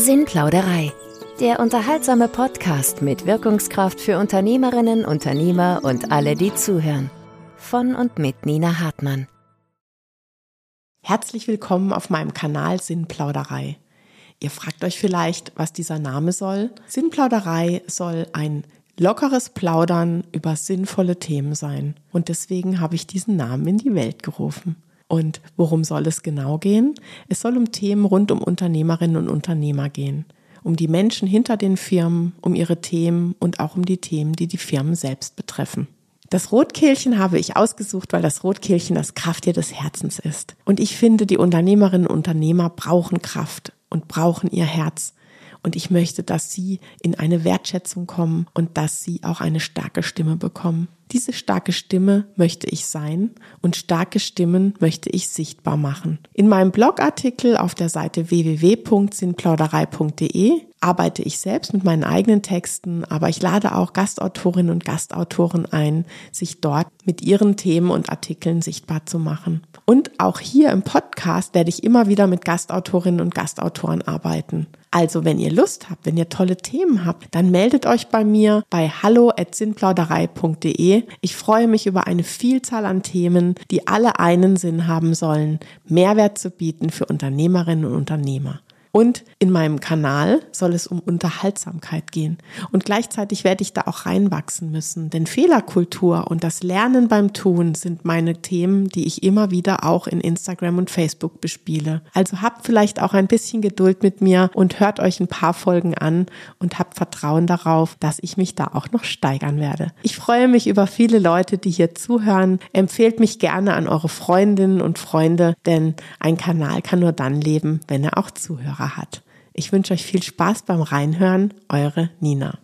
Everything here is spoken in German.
Sinnplauderei. Der unterhaltsame Podcast mit Wirkungskraft für Unternehmerinnen, Unternehmer und alle, die zuhören. Von und mit Nina Hartmann. Herzlich willkommen auf meinem Kanal Sinnplauderei. Ihr fragt euch vielleicht, was dieser Name soll. Sinnplauderei soll ein lockeres Plaudern über sinnvolle Themen sein. Und deswegen habe ich diesen Namen in die Welt gerufen. Und worum soll es genau gehen? Es soll um Themen rund um Unternehmerinnen und Unternehmer gehen. Um die Menschen hinter den Firmen, um ihre Themen und auch um die Themen, die die Firmen selbst betreffen. Das Rotkehlchen habe ich ausgesucht, weil das Rotkehlchen das Krafttier des Herzens ist. Und ich finde, die Unternehmerinnen und Unternehmer brauchen Kraft und brauchen ihr Herz. Und ich möchte, dass sie in eine Wertschätzung kommen und dass sie auch eine starke Stimme bekommen. Diese starke Stimme möchte ich sein und starke Stimmen möchte ich sichtbar machen. In meinem Blogartikel auf der Seite www.sinnplauderei.de arbeite ich selbst mit meinen eigenen Texten, aber ich lade auch Gastautorinnen und Gastautoren ein, sich dort mit ihren Themen und Artikeln sichtbar zu machen. Und auch hier im Podcast werde ich immer wieder mit Gastautorinnen und Gastautoren arbeiten. Also, wenn ihr Lust habt, wenn ihr tolle Themen habt, dann meldet euch bei mir bei hallo@sinnplauderei.de. Ich freue mich über eine Vielzahl an Themen, die alle einen Sinn haben sollen, Mehrwert zu bieten für Unternehmerinnen und Unternehmer. Und in meinem Kanal soll es um Unterhaltsamkeit gehen. Und gleichzeitig werde ich da auch reinwachsen müssen. Denn Fehlerkultur und das Lernen beim Tun sind meine Themen, die ich immer wieder auch in Instagram und Facebook bespiele. Also habt vielleicht auch ein bisschen Geduld mit mir und hört euch ein paar Folgen an und habt Vertrauen darauf, dass ich mich da auch noch steigern werde. Ich freue mich über viele Leute, die hier zuhören. Empfehlt mich gerne an eure Freundinnen und Freunde, denn ein Kanal kann nur dann leben, wenn er auch zuhört. Hörer hat. Ich wünsche euch viel Spaß beim Reinhören. Eure Nina.